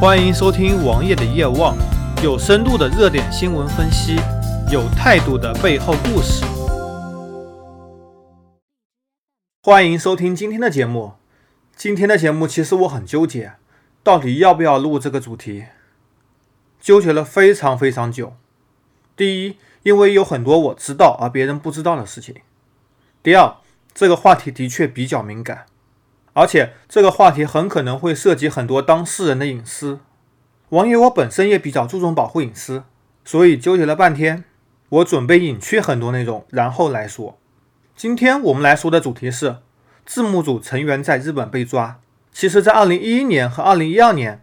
欢迎收听王爷的夜望，有深度的热点新闻分析，有态度的背后故事。欢迎收听今天的节目。今天的节目其实我很纠结，到底要不要录这个主题，纠结了非常非常久。第一，因为有很多我知道而别人不知道的事情；第二，这个话题的确比较敏感。而且这个话题很可能会涉及很多当事人的隐私。王爷我本身也比较注重保护隐私，所以纠结了半天，我准备隐去很多内容，然后来说。今天我们来说的主题是字幕组成员在日本被抓。其实，在2011年和2012年，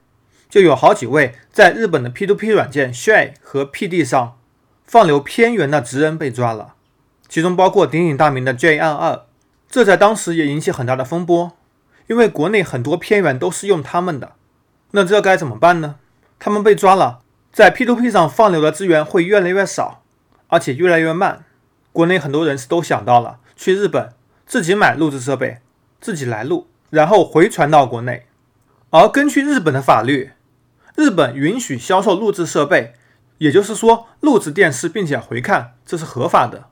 就有好几位在日本的 P2P 软件 s h a e 和 PD 上放流片源的职人被抓了，其中包括鼎鼎大名的 J22，这在当时也引起很大的风波。因为国内很多片源都是用他们的，那这该怎么办呢？他们被抓了，在 P2P 上放流的资源会越来越少，而且越来越慢。国内很多人是都想到了去日本自己买录制设备，自己来录，然后回传到国内。而根据日本的法律，日本允许销售录制设备，也就是说录制电视并且回看，这是合法的。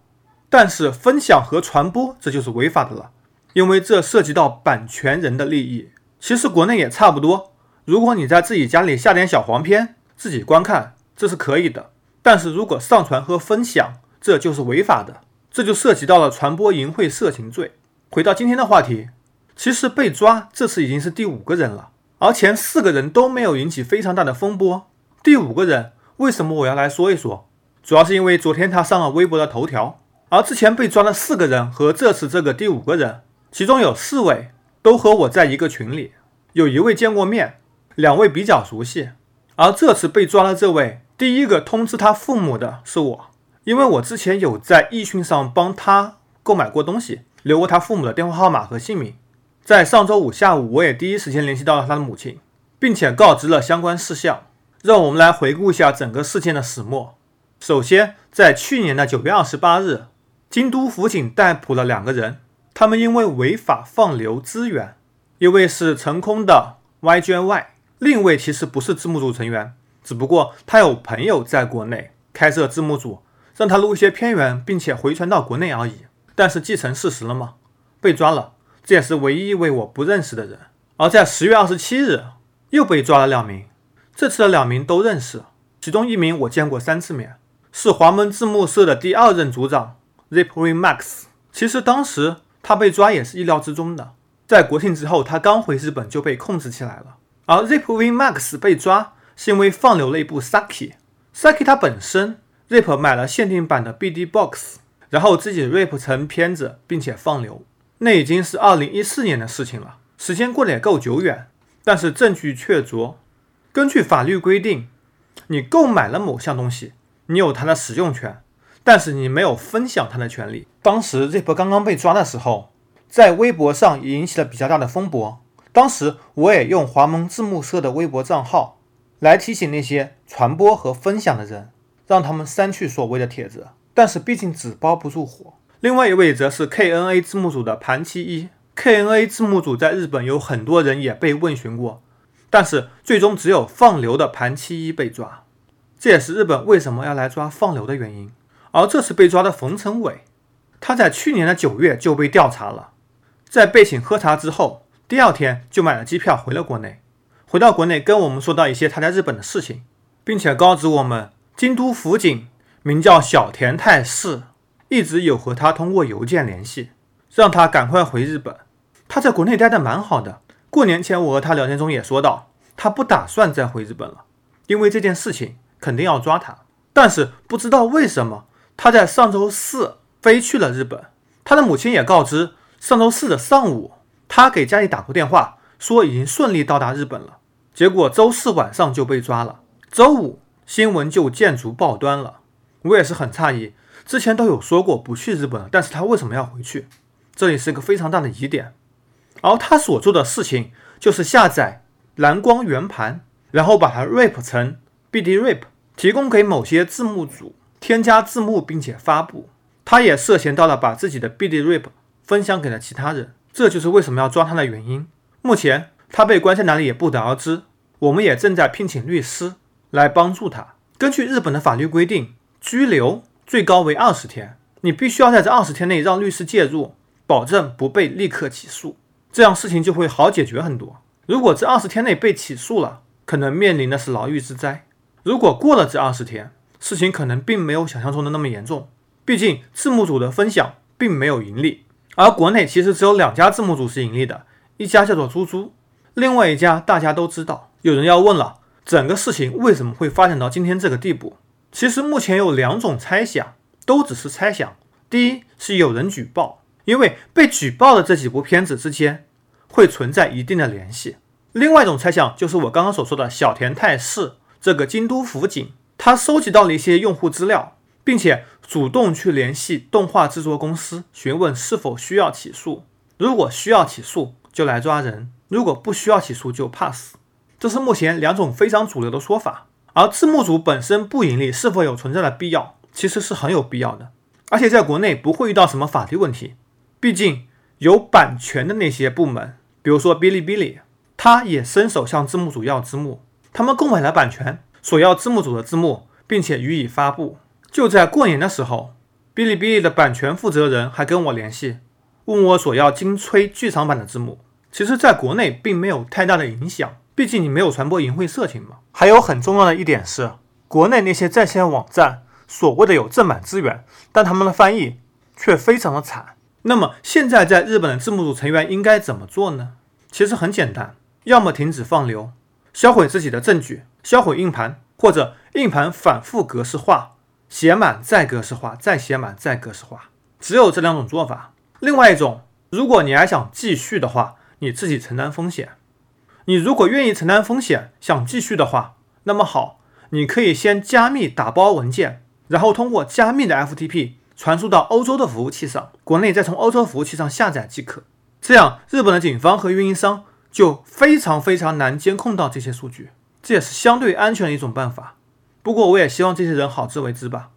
但是分享和传播，这就是违法的了。因为这涉及到版权人的利益，其实国内也差不多。如果你在自己家里下点小黄片，自己观看，这是可以的。但是如果上传和分享，这就是违法的，这就涉及到了传播淫秽色情罪。回到今天的话题，其实被抓这次已经是第五个人了，而前四个人都没有引起非常大的风波。第五个人为什么我要来说一说？主要是因为昨天他上了微博的头条，而之前被抓的四个人和这次这个第五个人。其中有四位都和我在一个群里，有一位见过面，两位比较熟悉。而这次被抓的这位，第一个通知他父母的是我，因为我之前有在易讯上帮他购买过东西，留过他父母的电话号码和姓名。在上周五下午，我也第一时间联系到了他的母亲，并且告知了相关事项。让我们来回顾一下整个事件的始末。首先，在去年的九月二十八日，京都府警逮捕了两个人。他们因为违法放流资源，一位是成功的 YJY，另一位其实不是字幕组成员，只不过他有朋友在国内开设字幕组，让他录一些片源，并且回传到国内而已。但是既成事实了吗？被抓了，这也是唯一一位我不认识的人。而在十月二十七日，又被抓了两名，这次的两名都认识，其中一名我见过三次面，是华门字幕社的第二任组长 Zipwin Max。其实当时。他被抓也是意料之中的，在国庆之后，他刚回日本就被控制起来了。而 Zipwin Max 被抓是因为放流了一部 Saki，Saki 它本身 Zip 买了限定版的 BD Box，然后自己 Rip 成片子并且放流，那已经是二零一四年的事情了，时间过得也够久远，但是证据确凿。根据法律规定，你购买了某项东西，你有它的使用权。但是你没有分享他的权利。当时 Zip 刚刚被抓的时候，在微博上引起了比较大的风波。当时我也用华盟字幕社的微博账号来提醒那些传播和分享的人，让他们删去所谓的帖子。但是毕竟纸包不住火。另外一位则是 KNA 字幕组的盘七一。KNA 字幕组在日本有很多人也被问询过，但是最终只有放流的盘七一被抓。这也是日本为什么要来抓放流的原因。而这次被抓的冯成伟，他在去年的九月就被调查了，在被请喝茶之后，第二天就买了机票回了国内。回到国内，跟我们说到一些他在日本的事情，并且告知我们，京都府警名叫小田泰士，一直有和他通过邮件联系，让他赶快回日本。他在国内待的蛮好的。过年前我和他聊天中也说到，他不打算再回日本了，因为这件事情肯定要抓他。但是不知道为什么。他在上周四飞去了日本，他的母亲也告知，上周四的上午，他给家里打过电话，说已经顺利到达日本了。结果周四晚上就被抓了，周五新闻就见足报端了。我也是很诧异，之前都有说过不去日本了，但是他为什么要回去？这里是一个非常大的疑点。而他所做的事情就是下载蓝光圆盘，然后把它 rip 成 BD rip，提供给某些字幕组。添加字幕并且发布，他也涉嫌到了把自己的 BD Rip 分享给了其他人，这就是为什么要抓他的原因。目前他被关在哪里也不得而知，我们也正在聘请律师来帮助他。根据日本的法律规定，拘留最高为二十天，你必须要在这二十天内让律师介入，保证不被立刻起诉，这样事情就会好解决很多。如果这二十天内被起诉了，可能面临的是牢狱之灾。如果过了这二十天，事情可能并没有想象中的那么严重。毕竟字幕组的分享并没有盈利，而国内其实只有两家字幕组是盈利的，一家叫做猪猪，另外一家大家都知道。有人要问了，整个事情为什么会发展到今天这个地步？其实目前有两种猜想，都只是猜想。第一是有人举报，因为被举报的这几部片子之间会存在一定的联系。另外一种猜想就是我刚刚所说的小田泰士这个京都府警，他收集到了一些用户资料，并且主动去联系动画制作公司，询问是否需要起诉。如果需要起诉，就来抓人；如果不需要起诉，就 pass。这是目前两种非常主流的说法。而字幕组本身不盈利，是否有存在的必要？其实是很有必要的，而且在国内不会遇到什么法律问题。毕竟有版权的那些部门，比如说哔哩哔哩。他也伸手向字幕组要字幕，他们购买了版权，索要字幕组的字幕，并且予以发布。就在过年的时候，哔哩哔哩的版权负责人还跟我联系，问我索要金吹剧场版的字幕。其实，在国内并没有太大的影响，毕竟你没有传播淫秽色情嘛。还有很重要的一点是，国内那些在线网站所谓的有正版资源，但他们的翻译却非常的惨。那么，现在在日本的字幕组成员应该怎么做呢？其实很简单。要么停止放流，销毁自己的证据，销毁硬盘，或者硬盘反复格式化，写满再格式化，再写满再格式化，只有这两种做法。另外一种，如果你还想继续的话，你自己承担风险。你如果愿意承担风险，想继续的话，那么好，你可以先加密打包文件，然后通过加密的 FTP 传输到欧洲的服务器上，国内再从欧洲服务器上下载即可。这样，日本的警方和运营商。就非常非常难监控到这些数据，这也是相对安全的一种办法。不过我也希望这些人好自为之吧。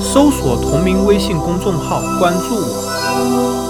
搜索同名微信公众号，关注我。